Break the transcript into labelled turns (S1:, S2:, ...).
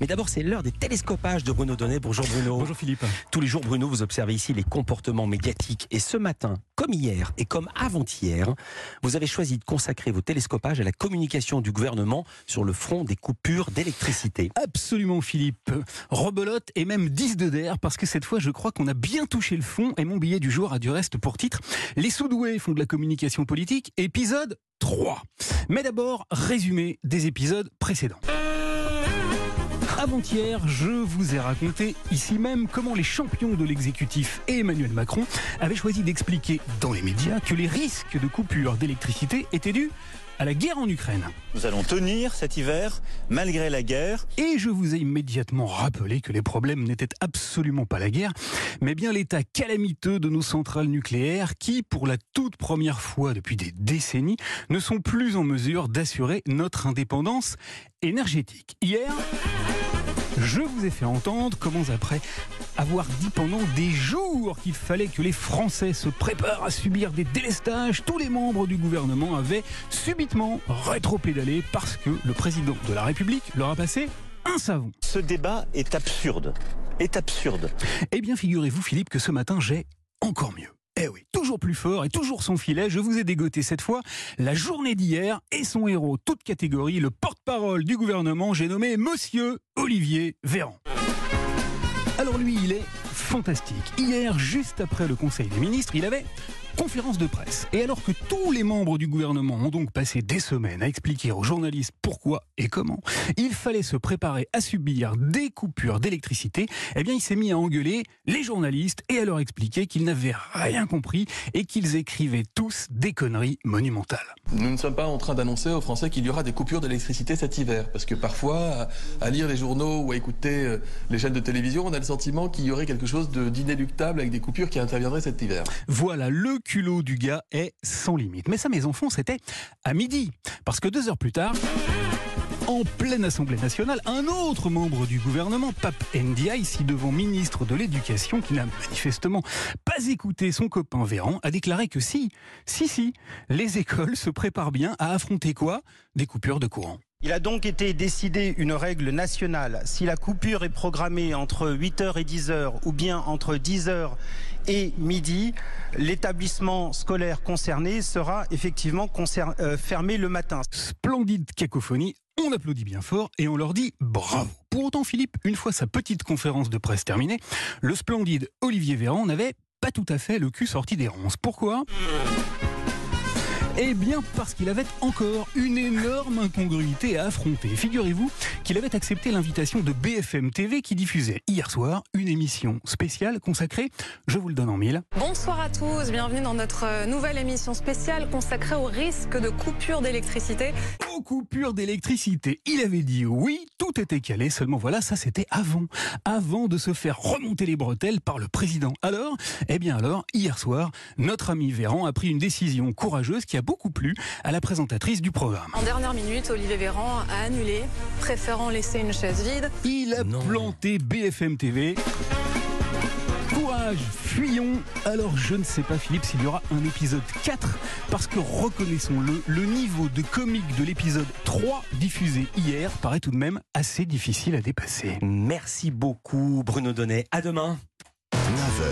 S1: Mais d'abord, c'est l'heure des télescopages de Bruno Donnet. Bonjour Bruno.
S2: Bonjour Philippe.
S1: Tous les jours, Bruno, vous observez ici les comportements médiatiques. Et ce matin, comme hier et comme avant-hier, vous avez choisi de consacrer vos télescopages à la communication du gouvernement sur le front des coupures d'électricité.
S2: Absolument Philippe. Rebelote et même 10 de d'air parce que cette fois, je crois qu'on a bien touché le fond et mon billet du jour a du reste pour titre Les sous-doués font de la communication politique, épisode 3. Mais d'abord, résumé des épisodes précédents. Avant-hier, je vous ai raconté ici même comment les champions de l'exécutif Emmanuel Macron avaient choisi d'expliquer dans les médias que les risques de coupure d'électricité étaient dus à la guerre en Ukraine.
S3: Nous allons tenir cet hiver malgré la guerre.
S2: Et je vous ai immédiatement rappelé que les problèmes n'étaient absolument pas la guerre, mais bien l'état calamiteux de nos centrales nucléaires qui, pour la toute première fois depuis des décennies, ne sont plus en mesure d'assurer notre indépendance énergétique. Hier, je vous ai fait entendre comment après avoir dit pendant des jours qu'il fallait que les Français se préparent à subir des délestages, tous les membres du gouvernement avaient subitement rétro-pédalé parce que le président de la République leur a passé un savon.
S3: Ce débat est absurde. Est absurde.
S2: Eh bien, figurez-vous, Philippe, que ce matin, j'ai encore mieux. Eh oui, toujours plus fort et toujours son filet, je vous ai dégoté cette fois la journée d'hier et son héros, toute catégorie, le porte-parole du gouvernement, j'ai nommé Monsieur Olivier Véran. Alors lui, il est fantastique. Hier, juste après le Conseil des ministres, il avait conférence de presse. Et alors que tous les membres du gouvernement ont donc passé des semaines à expliquer aux journalistes pourquoi et comment il fallait se préparer à subir des coupures d'électricité, eh bien il s'est mis à engueuler les journalistes et à leur expliquer qu'ils n'avaient rien compris et qu'ils écrivaient tous des conneries monumentales.
S4: Nous ne sommes pas en train d'annoncer aux Français qu'il y aura des coupures d'électricité cet hiver, parce que parfois, à, lire les journaux ou à écouter euh, les chaînes de télévision, on a le sentiment qu'il y aurait quelque chose d'inéluctable avec des coupures qui interviendraient cet hiver.
S2: Voilà le culot du gars est sans limite. Mais ça, mes enfants, c'était à midi. Parce que deux heures plus tard, en pleine Assemblée nationale, un autre membre du gouvernement, Pape Ndia, ici devant ministre de l'Éducation, qui n'a manifestement pas écouté son copain Véran, a déclaré que si, si, si, les écoles se préparent bien à affronter quoi? Des coupures de courant.
S5: Il a donc été décidé une règle nationale. Si la coupure est programmée entre 8h et 10h ou bien entre 10h et midi, l'établissement scolaire concerné sera effectivement euh, fermé le matin.
S2: Splendide cacophonie, on applaudit bien fort et on leur dit bravo. Pour autant, Philippe, une fois sa petite conférence de presse terminée, le splendide Olivier Véran n'avait pas tout à fait le cul sorti des ronces. Pourquoi? Eh bien, parce qu'il avait encore une énorme incongruité à affronter. Figurez-vous qu'il avait accepté l'invitation de BFM TV qui diffusait hier soir une émission spéciale consacrée, je vous le donne en mille.
S6: Bonsoir à tous, bienvenue dans notre nouvelle émission spéciale consacrée au risque de coupure d'électricité.
S2: Aux coupures d'électricité, il avait dit oui, tout était calé, seulement voilà, ça c'était avant, avant de se faire remonter les bretelles par le président. Alors, eh bien alors, hier soir, notre ami Véran a pris une décision courageuse qui a beaucoup plu à la présentatrice du programme.
S6: En dernière minute, Olivier Véran a annulé, préférant laisser une chaise vide.
S2: Il a planté BFM TV. Courage, fuyons. Alors je ne sais pas Philippe s'il y aura un épisode 4 parce que reconnaissons-le, le niveau de comique de l'épisode 3 diffusé hier paraît tout de même assez difficile à dépasser.
S1: Merci beaucoup Bruno Donnet. À demain. 9h